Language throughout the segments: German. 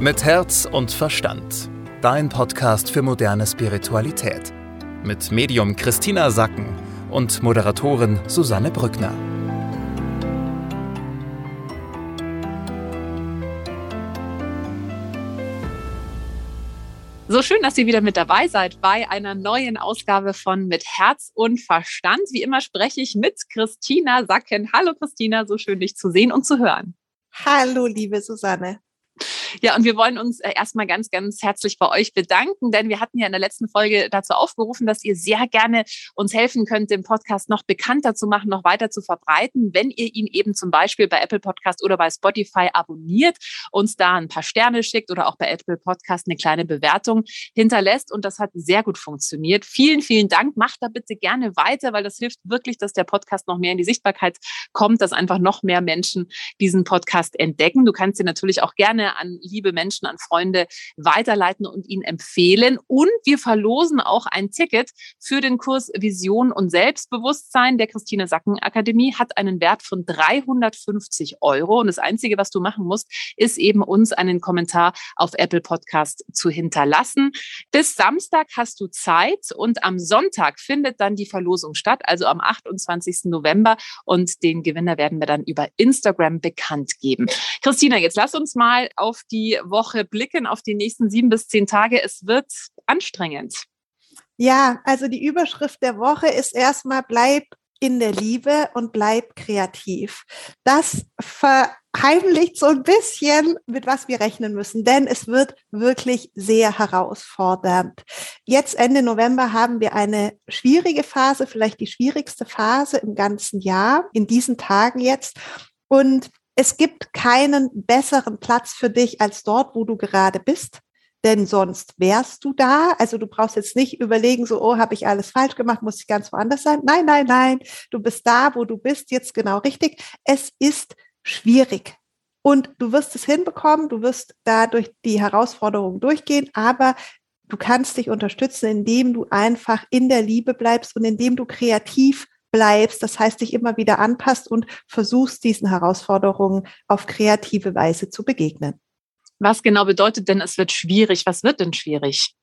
Mit Herz und Verstand. Dein Podcast für moderne Spiritualität. Mit Medium Christina Sacken und Moderatorin Susanne Brückner. So schön, dass ihr wieder mit dabei seid bei einer neuen Ausgabe von Mit Herz und Verstand. Wie immer spreche ich mit Christina Sacken. Hallo Christina, so schön dich zu sehen und zu hören. Hallo, liebe Susanne. Ja, und wir wollen uns äh, erstmal ganz, ganz herzlich bei euch bedanken, denn wir hatten ja in der letzten Folge dazu aufgerufen, dass ihr sehr gerne uns helfen könnt, den Podcast noch bekannter zu machen, noch weiter zu verbreiten, wenn ihr ihn eben zum Beispiel bei Apple Podcast oder bei Spotify abonniert, uns da ein paar Sterne schickt oder auch bei Apple Podcast eine kleine Bewertung hinterlässt. Und das hat sehr gut funktioniert. Vielen, vielen Dank. Macht da bitte gerne weiter, weil das hilft wirklich, dass der Podcast noch mehr in die Sichtbarkeit kommt, dass einfach noch mehr Menschen diesen Podcast entdecken. Du kannst ihn natürlich auch gerne an liebe Menschen, an Freunde weiterleiten und ihnen empfehlen. Und wir verlosen auch ein Ticket für den Kurs Vision und Selbstbewusstsein der Christine Sacken Akademie. Hat einen Wert von 350 Euro. Und das Einzige, was du machen musst, ist eben uns einen Kommentar auf Apple Podcast zu hinterlassen. Bis Samstag hast du Zeit und am Sonntag findet dann die Verlosung statt, also am 28. November. Und den Gewinner werden wir dann über Instagram bekannt geben. Christina, jetzt lass uns mal auf die Woche blicken, auf die nächsten sieben bis zehn Tage. Es wird anstrengend. Ja, also die Überschrift der Woche ist erstmal bleib in der Liebe und bleib kreativ. Das verheimlicht so ein bisschen, mit was wir rechnen müssen, denn es wird wirklich sehr herausfordernd. Jetzt Ende November haben wir eine schwierige Phase, vielleicht die schwierigste Phase im ganzen Jahr, in diesen Tagen jetzt. Und es gibt keinen besseren Platz für dich als dort, wo du gerade bist. Denn sonst wärst du da. Also du brauchst jetzt nicht überlegen, so, oh, habe ich alles falsch gemacht, muss ich ganz woanders sein. Nein, nein, nein. Du bist da, wo du bist, jetzt genau richtig. Es ist schwierig. Und du wirst es hinbekommen, du wirst da durch die Herausforderungen durchgehen, aber du kannst dich unterstützen, indem du einfach in der Liebe bleibst und indem du kreativ bleibst, das heißt, dich immer wieder anpasst und versuchst, diesen Herausforderungen auf kreative Weise zu begegnen. Was genau bedeutet denn, es wird schwierig? Was wird denn schwierig?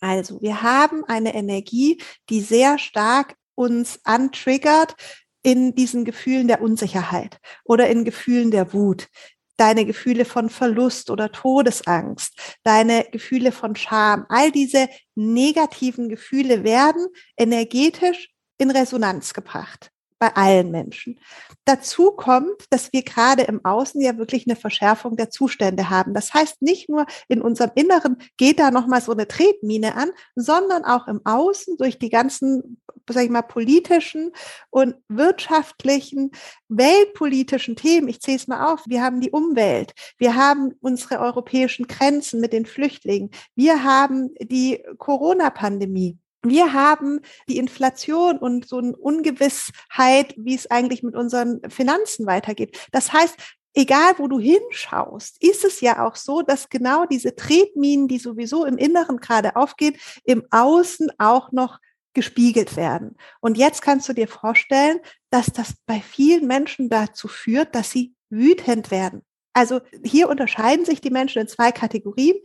Also, wir haben eine Energie, die sehr stark uns antriggert in diesen Gefühlen der Unsicherheit oder in Gefühlen der Wut. Deine Gefühle von Verlust oder Todesangst, deine Gefühle von Scham, all diese negativen Gefühle werden energetisch in Resonanz gebracht bei allen Menschen. Dazu kommt, dass wir gerade im Außen ja wirklich eine Verschärfung der Zustände haben. Das heißt, nicht nur in unserem Inneren geht da nochmal so eine Tretmine an, sondern auch im Außen durch die ganzen, sag ich mal, politischen und wirtschaftlichen, weltpolitischen Themen. Ich zähle es mal auf. Wir haben die Umwelt. Wir haben unsere europäischen Grenzen mit den Flüchtlingen. Wir haben die Corona-Pandemie. Wir haben die Inflation und so eine Ungewissheit, wie es eigentlich mit unseren Finanzen weitergeht. Das heißt, egal wo du hinschaust, ist es ja auch so, dass genau diese Tretminen, die sowieso im Inneren gerade aufgehen, im Außen auch noch gespiegelt werden. Und jetzt kannst du dir vorstellen, dass das bei vielen Menschen dazu führt, dass sie wütend werden. Also hier unterscheiden sich die Menschen in zwei Kategorien.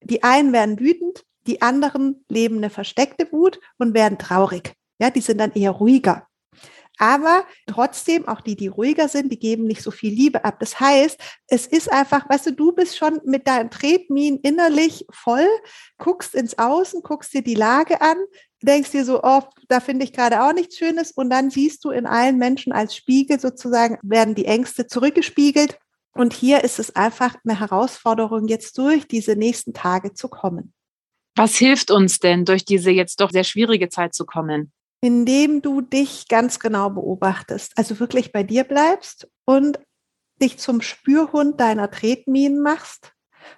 Die einen werden wütend, die anderen leben eine versteckte Wut und werden traurig. Ja, die sind dann eher ruhiger. Aber trotzdem, auch die, die ruhiger sind, die geben nicht so viel Liebe ab. Das heißt, es ist einfach, weißt du, du bist schon mit deinem Tretmin innerlich voll, guckst ins Außen, guckst dir die Lage an, denkst dir so, oh, da finde ich gerade auch nichts Schönes. Und dann siehst du in allen Menschen als Spiegel sozusagen, werden die Ängste zurückgespiegelt. Und hier ist es einfach eine Herausforderung, jetzt durch diese nächsten Tage zu kommen. Was hilft uns denn, durch diese jetzt doch sehr schwierige Zeit zu kommen? Indem du dich ganz genau beobachtest, also wirklich bei dir bleibst und dich zum Spürhund deiner Tretminen machst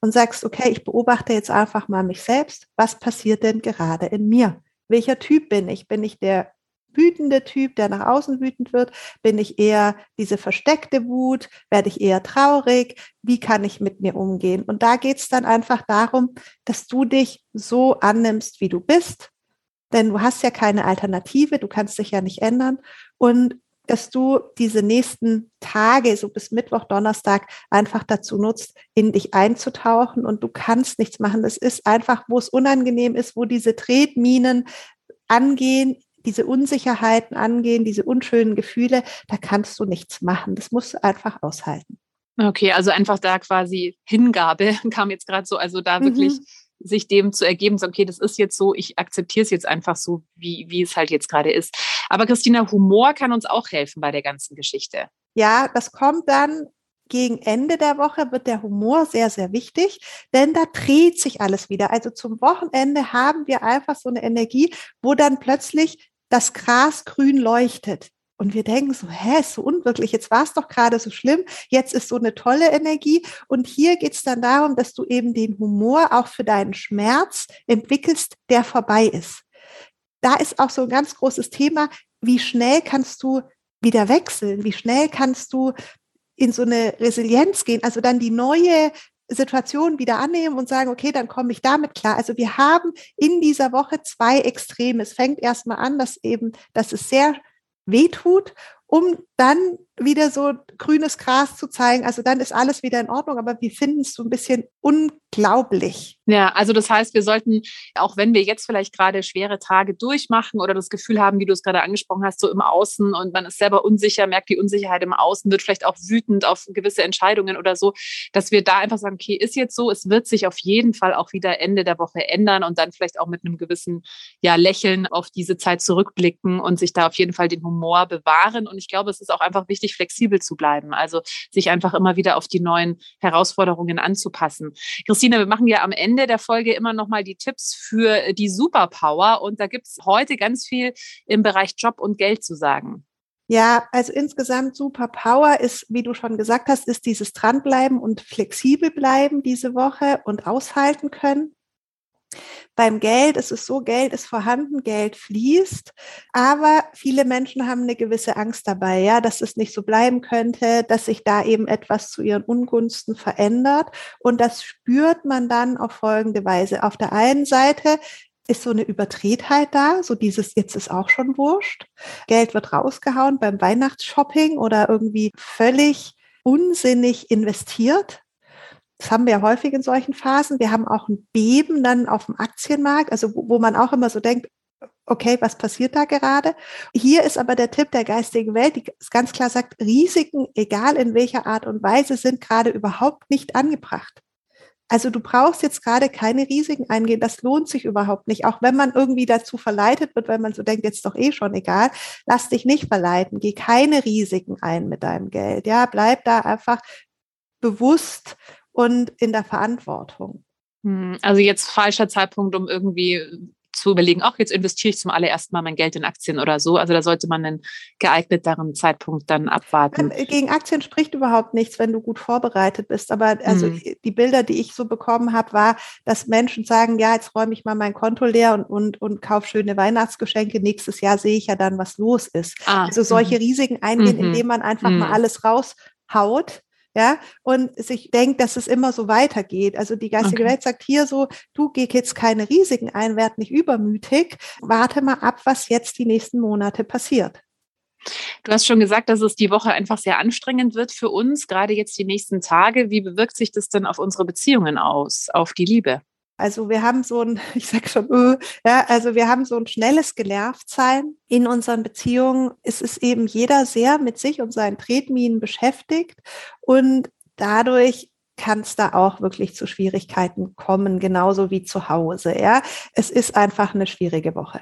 und sagst, okay, ich beobachte jetzt einfach mal mich selbst. Was passiert denn gerade in mir? Welcher Typ bin ich? Bin ich der wütende Typ, der nach außen wütend wird? Bin ich eher diese versteckte Wut? Werde ich eher traurig? Wie kann ich mit mir umgehen? Und da geht es dann einfach darum, dass du dich so annimmst, wie du bist. Denn du hast ja keine Alternative, du kannst dich ja nicht ändern. Und dass du diese nächsten Tage, so bis Mittwoch, Donnerstag, einfach dazu nutzt, in dich einzutauchen und du kannst nichts machen. Das ist einfach, wo es unangenehm ist, wo diese Tretminen angehen, diese Unsicherheiten angehen, diese unschönen Gefühle, da kannst du nichts machen. Das musst du einfach aushalten. Okay, also einfach da quasi Hingabe kam jetzt gerade so, also da wirklich mhm. sich dem zu ergeben, so, okay, das ist jetzt so, ich akzeptiere es jetzt einfach so, wie, wie es halt jetzt gerade ist. Aber Christina, Humor kann uns auch helfen bei der ganzen Geschichte. Ja, das kommt dann gegen Ende der Woche wird der Humor sehr, sehr wichtig, denn da dreht sich alles wieder. Also zum Wochenende haben wir einfach so eine Energie, wo dann plötzlich das Gras grün leuchtet. Und wir denken so, hä, ist so unwirklich, jetzt war es doch gerade so schlimm, jetzt ist so eine tolle Energie. Und hier geht es dann darum, dass du eben den Humor auch für deinen Schmerz entwickelst, der vorbei ist. Da ist auch so ein ganz großes Thema, wie schnell kannst du wieder wechseln, wie schnell kannst du in so eine Resilienz gehen, also dann die neue Situation wieder annehmen und sagen, okay, dann komme ich damit klar. Also wir haben in dieser Woche zwei Extreme. Es fängt erstmal an, dass eben, dass es sehr wehtut, um dann wieder so grünes Gras zu zeigen. Also dann ist alles wieder in Ordnung, aber wir finden es so ein bisschen unglaublich. Ja, also das heißt, wir sollten, auch wenn wir jetzt vielleicht gerade schwere Tage durchmachen oder das Gefühl haben, wie du es gerade angesprochen hast, so im Außen und man ist selber unsicher, merkt die Unsicherheit im Außen, wird vielleicht auch wütend auf gewisse Entscheidungen oder so, dass wir da einfach sagen, okay, ist jetzt so, es wird sich auf jeden Fall auch wieder Ende der Woche ändern und dann vielleicht auch mit einem gewissen ja, Lächeln auf diese Zeit zurückblicken und sich da auf jeden Fall den Humor bewahren. Und ich glaube, es ist auch einfach wichtig, flexibel zu bleiben, also sich einfach immer wieder auf die neuen Herausforderungen anzupassen. Christine, wir machen ja am Ende der Folge immer noch mal die Tipps für die Superpower und da gibt es heute ganz viel im Bereich Job und Geld zu sagen. Ja, also insgesamt Superpower ist, wie du schon gesagt hast, ist dieses Dranbleiben und flexibel bleiben diese Woche und aushalten können. Beim Geld ist es so, Geld ist vorhanden, Geld fließt, aber viele Menschen haben eine gewisse Angst dabei, ja, dass es nicht so bleiben könnte, dass sich da eben etwas zu ihren Ungunsten verändert und das spürt man dann auf folgende Weise. Auf der einen Seite ist so eine Übertretheit da, so dieses jetzt ist auch schon wurscht. Geld wird rausgehauen beim Weihnachtsshopping oder irgendwie völlig unsinnig investiert. Das haben wir häufig in solchen Phasen. Wir haben auch ein Beben dann auf dem Aktienmarkt, also wo, wo man auch immer so denkt, okay, was passiert da gerade? Hier ist aber der Tipp der geistigen Welt, die ganz klar sagt, Risiken, egal in welcher Art und Weise, sind gerade überhaupt nicht angebracht. Also du brauchst jetzt gerade keine Risiken eingehen, das lohnt sich überhaupt nicht. Auch wenn man irgendwie dazu verleitet wird, weil man so denkt, jetzt doch eh schon egal, lass dich nicht verleiten, geh keine Risiken ein mit deinem Geld. Ja, bleib da einfach bewusst und in der Verantwortung. Hm, also jetzt falscher Zeitpunkt, um irgendwie zu überlegen, auch jetzt investiere ich zum allerersten Mal mein Geld in Aktien oder so. Also da sollte man einen geeigneteren Zeitpunkt dann abwarten. Gegen Aktien spricht überhaupt nichts, wenn du gut vorbereitet bist. Aber also mhm. die Bilder, die ich so bekommen habe, war, dass Menschen sagen, ja, jetzt räume ich mal mein Konto leer und, und, und kaufe schöne Weihnachtsgeschenke. Nächstes Jahr sehe ich ja dann, was los ist. Ah, also solche mhm. Risiken eingehen, mhm. indem man einfach mal mhm. alles raushaut ja, und sich denkt, dass es immer so weitergeht. Also die geistige okay. Welt sagt hier so, du geh jetzt keine Risiken ein, werd nicht übermütig, warte mal ab, was jetzt die nächsten Monate passiert. Du hast schon gesagt, dass es die Woche einfach sehr anstrengend wird für uns, gerade jetzt die nächsten Tage. Wie bewirkt sich das denn auf unsere Beziehungen aus, auf die Liebe? Also wir haben so ein, ich sag schon, äh, ja, also wir haben so ein schnelles Genervtsein in unseren Beziehungen. Es ist eben jeder sehr mit sich und seinen Tretminen beschäftigt und dadurch kann es da auch wirklich zu Schwierigkeiten kommen, genauso wie zu Hause. Ja, es ist einfach eine schwierige Woche.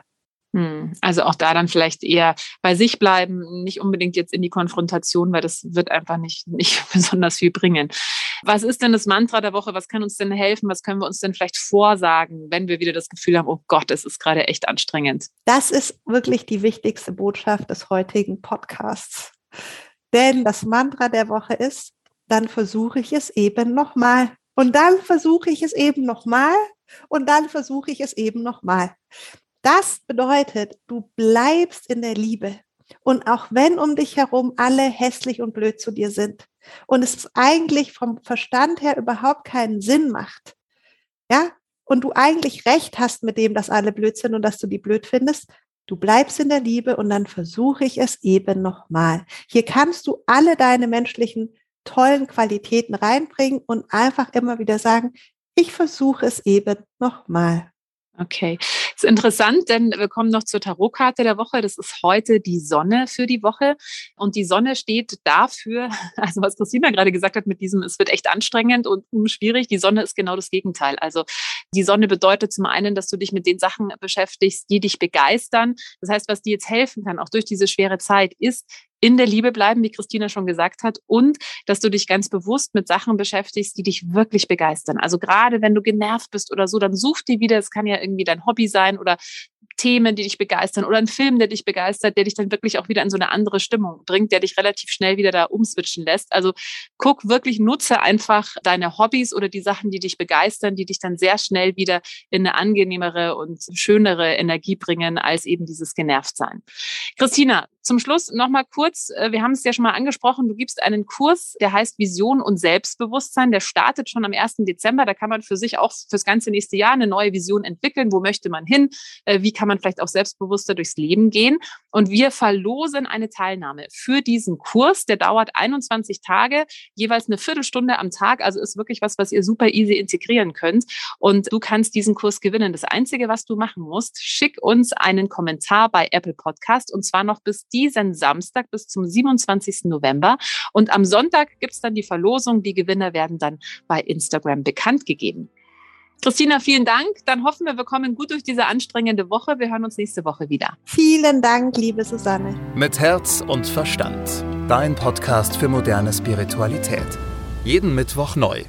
Hm, also auch da dann vielleicht eher bei sich bleiben, nicht unbedingt jetzt in die Konfrontation, weil das wird einfach nicht, nicht besonders viel bringen. Was ist denn das Mantra der Woche? Was kann uns denn helfen? Was können wir uns denn vielleicht vorsagen, wenn wir wieder das Gefühl haben, oh Gott, es ist gerade echt anstrengend? Das ist wirklich die wichtigste Botschaft des heutigen Podcasts. Denn das Mantra der Woche ist, dann versuche ich es eben nochmal. Und dann versuche ich es eben nochmal. Und dann versuche ich es eben nochmal. Das bedeutet, du bleibst in der Liebe. Und auch wenn um dich herum alle hässlich und blöd zu dir sind und es eigentlich vom Verstand her überhaupt keinen Sinn macht, ja, und du eigentlich recht hast mit dem, dass alle blöd sind und dass du die blöd findest, Du bleibst in der Liebe und dann versuche ich es eben nochmal. Hier kannst du alle deine menschlichen tollen Qualitäten reinbringen und einfach immer wieder sagen, ich versuche es eben nochmal. Okay, ist interessant, denn wir kommen noch zur Tarotkarte der Woche. Das ist heute die Sonne für die Woche. Und die Sonne steht dafür, also was Christina gerade gesagt hat mit diesem, es wird echt anstrengend und schwierig. Die Sonne ist genau das Gegenteil. Also die Sonne bedeutet zum einen, dass du dich mit den Sachen beschäftigst, die dich begeistern. Das heißt, was dir jetzt helfen kann, auch durch diese schwere Zeit, ist, in der Liebe bleiben, wie Christina schon gesagt hat, und dass du dich ganz bewusst mit Sachen beschäftigst, die dich wirklich begeistern. Also gerade wenn du genervt bist oder so, dann such dir wieder, es kann ja irgendwie dein Hobby sein oder Themen, die dich begeistern oder ein Film, der dich begeistert, der dich dann wirklich auch wieder in so eine andere Stimmung bringt, der dich relativ schnell wieder da umswitchen lässt. Also guck wirklich, nutze einfach deine Hobbys oder die Sachen, die dich begeistern, die dich dann sehr schnell wieder in eine angenehmere und schönere Energie bringen als eben dieses Genervtsein. Christina, zum Schluss nochmal kurz, äh, wir haben es ja schon mal angesprochen, du gibst einen Kurs, der heißt Vision und Selbstbewusstsein. Der startet schon am 1. Dezember. Da kann man für sich auch fürs ganze nächste Jahr eine neue Vision entwickeln. Wo möchte man hin? Äh, wie kann man vielleicht auch selbstbewusster durchs Leben gehen? Und wir verlosen eine Teilnahme für diesen Kurs. Der dauert 21 Tage, jeweils eine Viertelstunde am Tag. Also ist wirklich was, was ihr super easy integrieren könnt. Und du kannst diesen Kurs gewinnen. Das Einzige, was du machen musst, schick uns einen Kommentar bei Apple Podcast und zwar noch bis diesen Samstag bis zum 27. November. Und am Sonntag gibt es dann die Verlosung. Die Gewinner werden dann bei Instagram bekannt gegeben. Christina, vielen Dank. Dann hoffen wir, wir kommen gut durch diese anstrengende Woche. Wir hören uns nächste Woche wieder. Vielen Dank, liebe Susanne. Mit Herz und Verstand. Dein Podcast für moderne Spiritualität. Jeden Mittwoch neu.